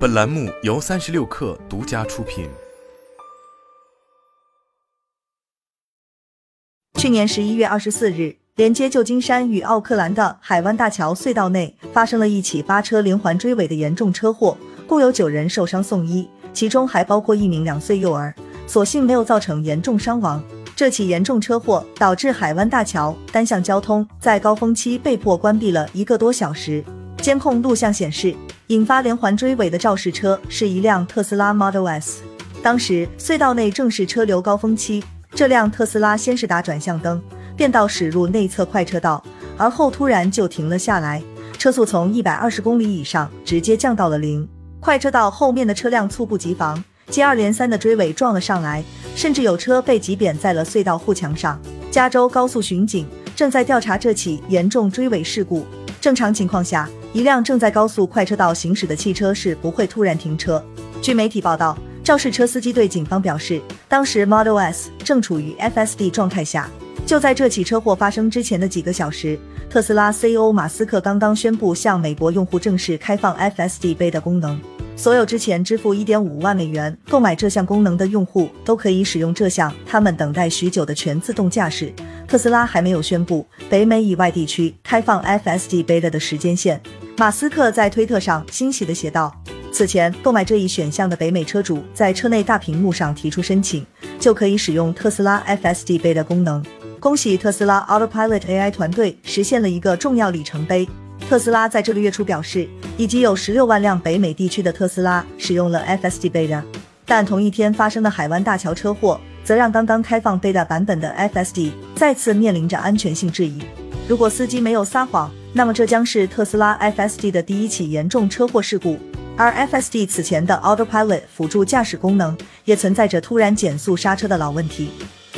本栏目由三十六氪独家出品。去年十一月二十四日，连接旧金山与奥克兰的海湾大桥隧道内发生了一起八车连环追尾的严重车祸，共有九人受伤送医，其中还包括一名两岁幼儿，所幸没有造成严重伤亡。这起严重车祸导致海湾大桥单向交通在高峰期被迫关闭了一个多小时。监控录像显示，引发连环追尾的肇事车是一辆特斯拉 Model S。当时隧道内正是车流高峰期，这辆特斯拉先是打转向灯，变道驶入内侧快车道，而后突然就停了下来，车速从一百二十公里以上直接降到了零。快车道后面的车辆猝不及防，接二连三的追尾撞了上来。甚至有车被挤扁在了隧道护墙上。加州高速巡警正在调查这起严重追尾事故。正常情况下，一辆正在高速快车道行驶的汽车是不会突然停车。据媒体报道，肇事车司机对警方表示，当时 Model S 正处于 FSD 状态下。就在这起车祸发生之前的几个小时，特斯拉 CEO 马斯克刚刚宣布向美国用户正式开放 FSD Beta 功能。所有之前支付一点五万美元购买这项功能的用户都可以使用这项他们等待许久的全自动驾驶。特斯拉还没有宣布北美以外地区开放 FSD Beta 的时间线。马斯克在推特上欣喜地写道：“此前购买这一选项的北美车主在车内大屏幕上提出申请，就可以使用特斯拉 FSD Beta 功能。恭喜特斯拉 Autopilot AI 团队实现了一个重要里程碑。”特斯拉在这个月初表示，已经有十六万辆北美地区的特斯拉使用了 FSD Beta，但同一天发生的海湾大桥车祸，则让刚刚开放 Beta 版本的 FSD 再次面临着安全性质疑。如果司机没有撒谎，那么这将是特斯拉 FSD 的第一起严重车祸事故。而 FSD 此前的 Autopilot 辅助驾驶功能也存在着突然减速刹车的老问题。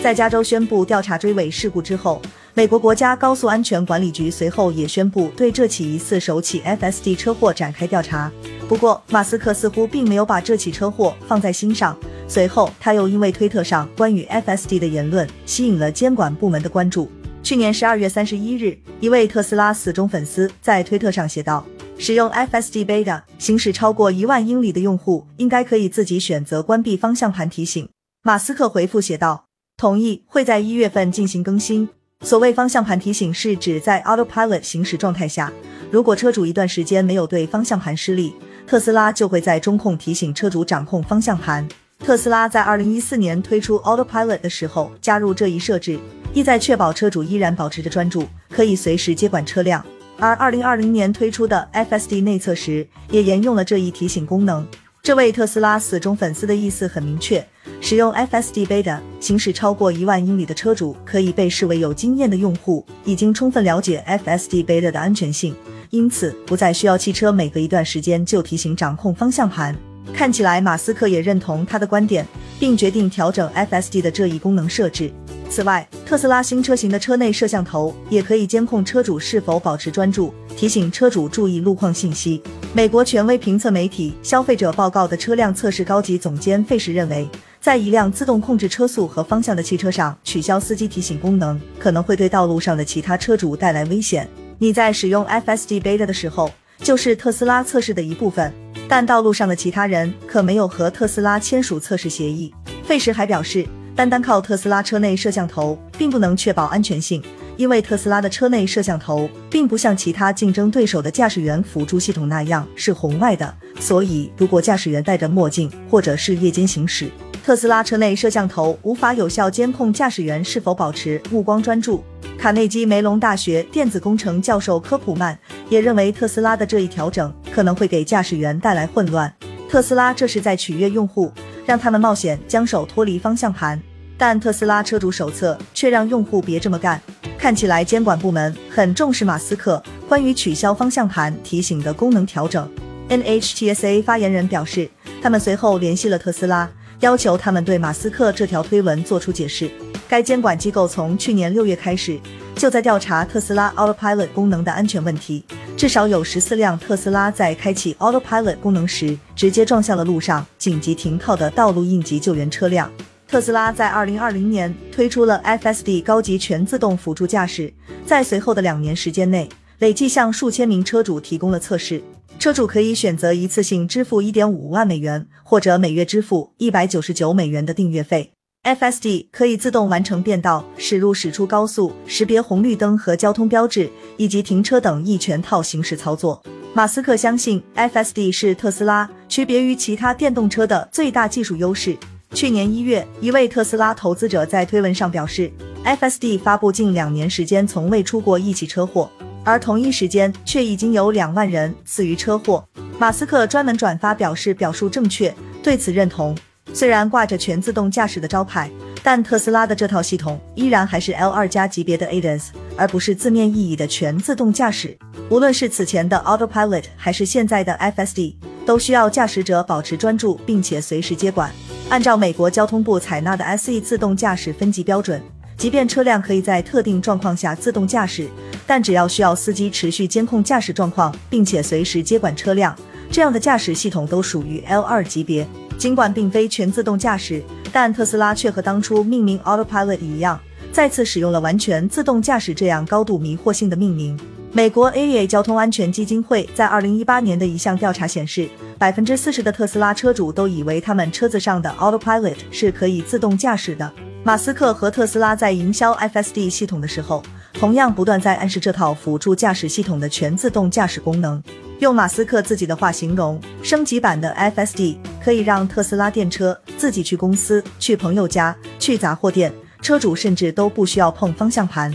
在加州宣布调查追尾事故之后。美国国家高速安全管理局随后也宣布对这起疑似首起 FSD 车祸展开调查。不过，马斯克似乎并没有把这起车祸放在心上。随后，他又因为推特上关于 FSD 的言论吸引了监管部门的关注。去年十二月三十一日，一位特斯拉死忠粉丝在推特上写道：“使用 FSD Beta 行驶超过一万英里的用户应该可以自己选择关闭方向盘提醒。”马斯克回复写道：“同意，会在一月份进行更新。”所谓方向盘提醒，是指在 Autopilot 行驶状态下，如果车主一段时间没有对方向盘施力，特斯拉就会在中控提醒车主掌控方向盘。特斯拉在2014年推出 Autopilot 的时候加入这一设置，意在确保车主依然保持着专注，可以随时接管车辆。而2020年推出的 FSD 内测时，也沿用了这一提醒功能。这位特斯拉死忠粉丝的意思很明确。使用 FSD Beta 行驶超过一万英里的车主可以被视为有经验的用户，已经充分了解 FSD Beta 的安全性，因此不再需要汽车每隔一段时间就提醒掌控方向盘。看起来马斯克也认同他的观点，并决定调整 FSD 的这一功能设置。此外，特斯拉新车型的车内摄像头也可以监控车主是否保持专注，提醒车主注意路况信息。美国权威评测媒体消费者报告的车辆测试高级总监费什认为。在一辆自动控制车速和方向的汽车上取消司机提醒功能，可能会对道路上的其他车主带来危险。你在使用 FSD Beta 的时候，就是特斯拉测试的一部分，但道路上的其他人可没有和特斯拉签署测试协议。费时还表示，单单靠特斯拉车内摄像头并不能确保安全性，因为特斯拉的车内摄像头并不像其他竞争对手的驾驶员辅助系统那样是红外的，所以如果驾驶员戴着墨镜或者是夜间行驶。特斯拉车内摄像头无法有效监控驾驶员是否保持目光专注。卡内基梅隆大学电子工程教授科普曼也认为，特斯拉的这一调整可能会给驾驶员带来混乱。特斯拉这是在取悦用户，让他们冒险将手脱离方向盘，但特斯拉车主手册却让用户别这么干。看起来监管部门很重视马斯克关于取消方向盘提醒的功能调整。NHTSA 发言人表示，他们随后联系了特斯拉。要求他们对马斯克这条推文做出解释。该监管机构从去年六月开始就在调查特斯拉 Autopilot 功能的安全问题。至少有十四辆特斯拉在开启 Autopilot 功能时直接撞向了路上紧急停靠的道路应急救援车辆。特斯拉在二零二零年推出了 FSD 高级全自动辅助驾驶，在随后的两年时间内，累计向数千名车主提供了测试。车主可以选择一次性支付一点五万美元，或者每月支付一百九十九美元的订阅费。FSD 可以自动完成变道、驶入、驶出高速、识别红绿灯和交通标志，以及停车等一全套行驶操作。马斯克相信 FSD 是特斯拉区别于其他电动车的最大技术优势。去年一月，一位特斯拉投资者在推文上表示，FSD 发布近两年时间从未出过一起车祸。而同一时间，却已经有两万人死于车祸。马斯克专门转发表示表述正确，对此认同。虽然挂着全自动驾驶的招牌，但特斯拉的这套系统依然还是 L 二加级别的 ADAS，而不是字面意义的全自动驾驶。无论是此前的 Autopilot 还是现在的 FSD，都需要驾驶者保持专注，并且随时接管。按照美国交通部采纳的 SE 自动驾驶分级标准。即便车辆可以在特定状况下自动驾驶，但只要需要司机持续监控驾驶状况，并且随时接管车辆，这样的驾驶系统都属于 L2 级别。尽管并非全自动驾驶，但特斯拉却和当初命名 Autopilot 一样，再次使用了完全自动驾驶这样高度迷惑性的命名。美国 AEA 交通安全基金会在2018年的一项调查显示，百分之四十的特斯拉车主都以为他们车子上的 Autopilot 是可以自动驾驶的。马斯克和特斯拉在营销 FSD 系统的时候，同样不断在暗示这套辅助驾驶系统的全自动驾驶功能。用马斯克自己的话形容，升级版的 FSD 可以让特斯拉电车自己去公司、去朋友家、去杂货店，车主甚至都不需要碰方向盘。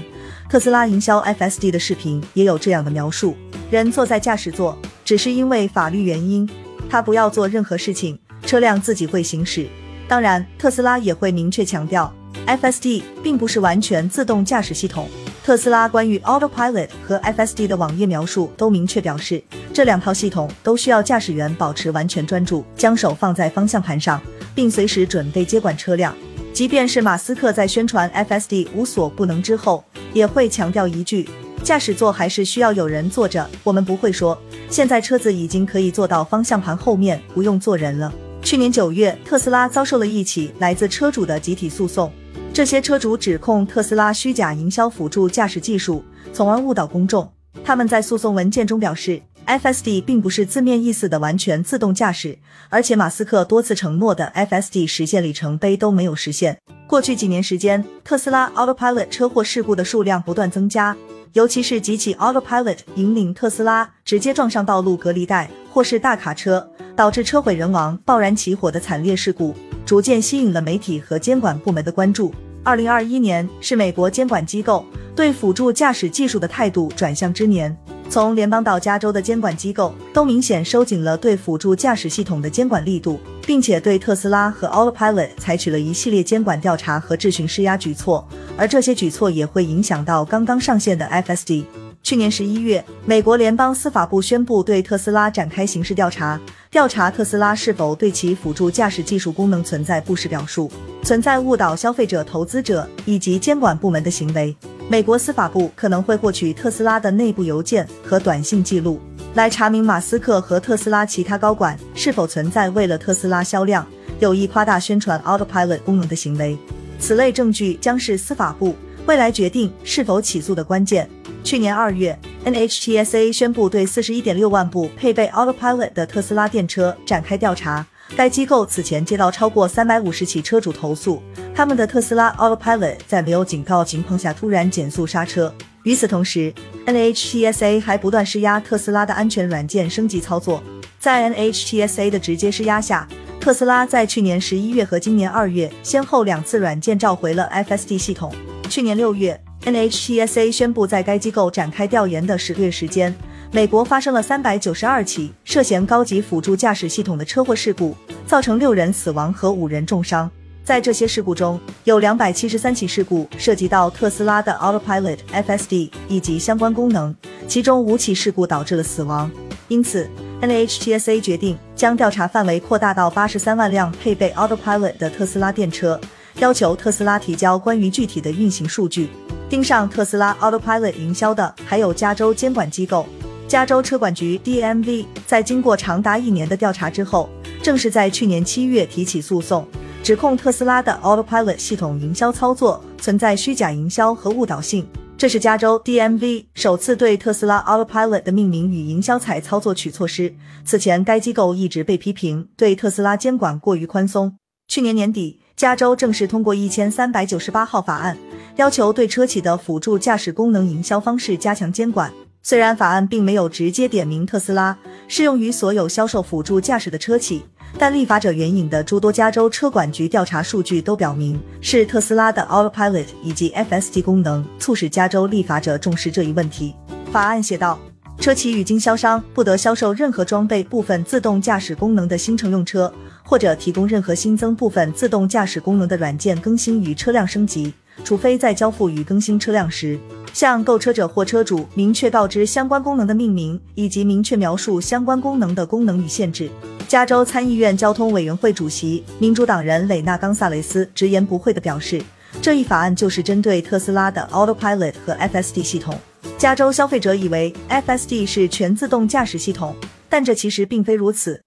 特斯拉营销 FSD 的视频也有这样的描述：人坐在驾驶座，只是因为法律原因，他不要做任何事情，车辆自己会行驶。当然，特斯拉也会明确强调。FSD 并不是完全自动驾驶系统。特斯拉关于 Autopilot 和 FSD 的网页描述都明确表示，这两套系统都需要驾驶员保持完全专注，将手放在方向盘上，并随时准备接管车辆。即便是马斯克在宣传 FSD 无所不能之后，也会强调一句：驾驶座还是需要有人坐着。我们不会说，现在车子已经可以坐到方向盘后面，不用坐人了。去年九月，特斯拉遭受了一起来自车主的集体诉讼。这些车主指控特斯拉虚假营销辅助驾驶技术，从而误导公众。他们在诉讼文件中表示，FSD 并不是字面意思的完全自动驾驶，而且马斯克多次承诺的 FSD 实现里程碑都没有实现。过去几年时间，特斯拉 Autopilot 车祸事故的数量不断增加，尤其是几起 Autopilot 引领特斯拉直接撞上道路隔离带，或是大卡车导致车毁人亡、爆燃起火的惨烈事故，逐渐吸引了媒体和监管部门的关注。二零二一年是美国监管机构对辅助驾驶技术的态度转向之年，从联邦到加州的监管机构都明显收紧了对辅助驾驶系统的监管力度，并且对特斯拉和 Autopilot 采取了一系列监管调查和质询施压举措，而这些举措也会影响到刚刚上线的 FSD。去年十一月，美国联邦司法部宣布对特斯拉展开刑事调查，调查特斯拉是否对其辅助驾驶技术功能存在不实表述、存在误导消费者、投资者以及监管部门的行为。美国司法部可能会获取特斯拉的内部邮件和短信记录，来查明马斯克和特斯拉其他高管是否存在为了特斯拉销量有意夸大宣传 Autopilot 功能的行为。此类证据将是司法部未来决定是否起诉的关键。去年二月，NHTSA 宣布对四十一点六万部配备 Autopilot 的特斯拉电车展开调查。该机构此前接到超过三百五十起车主投诉，他们的特斯拉 Autopilot 在没有警告情况下突然减速刹车。与此同时，NHTSA 还不断施压特斯拉的安全软件升级操作。在 NHTSA 的直接施压下，特斯拉在去年十一月和今年二月先后两次软件召回了 FSD 系统。去年六月。NHTSA 宣布，在该机构展开调研的十个月时间，美国发生了三百九十二起涉嫌高级辅助驾驶系统的车祸事故，造成六人死亡和五人重伤。在这些事故中，有两百七十三起事故涉及到特斯拉的 Autopilot FSD 以及相关功能，其中五起事故导致了死亡。因此，NHTSA 决定将调查范围扩大到八十三万辆配备 Autopilot 的特斯拉电车，要求特斯拉提交关于具体的运行数据。盯上特斯拉 Autopilot 营销的还有加州监管机构，加州车管局 DMV 在经过长达一年的调查之后，正是在去年七月提起诉讼，指控特斯拉的 Autopilot 系统营销操作存在虚假营销和误导性。这是加州 DMV 首次对特斯拉 Autopilot 的命名与营销采操作取措施。此前，该机构一直被批评对特斯拉监管过于宽松。去年年底，加州正式通过一千三百九十八号法案，要求对车企的辅助驾驶功能营销方式加强监管。虽然法案并没有直接点名特斯拉，适用于所有销售辅助驾驶的车企。但立法者援引的诸多加州车管局调查数据都表明，是特斯拉的 Autopilot 以及 FSD 功能促使加州立法者重视这一问题。法案写道，车企与经销商不得销售任何装备部分自动驾驶功能的新乘用车，或者提供任何新增部分自动驾驶功能的软件更新与车辆升级，除非在交付与更新车辆时，向购车者或车主明确告知相关功能的命名，以及明确描述相关功能的功能与限制。加州参议院交通委员会主席民主党人蕾娜·冈萨雷斯直言不讳地表示，这一法案就是针对特斯拉的 Autopilot 和 FSD 系统。加州消费者以为 FSD 是全自动驾驶系统，但这其实并非如此。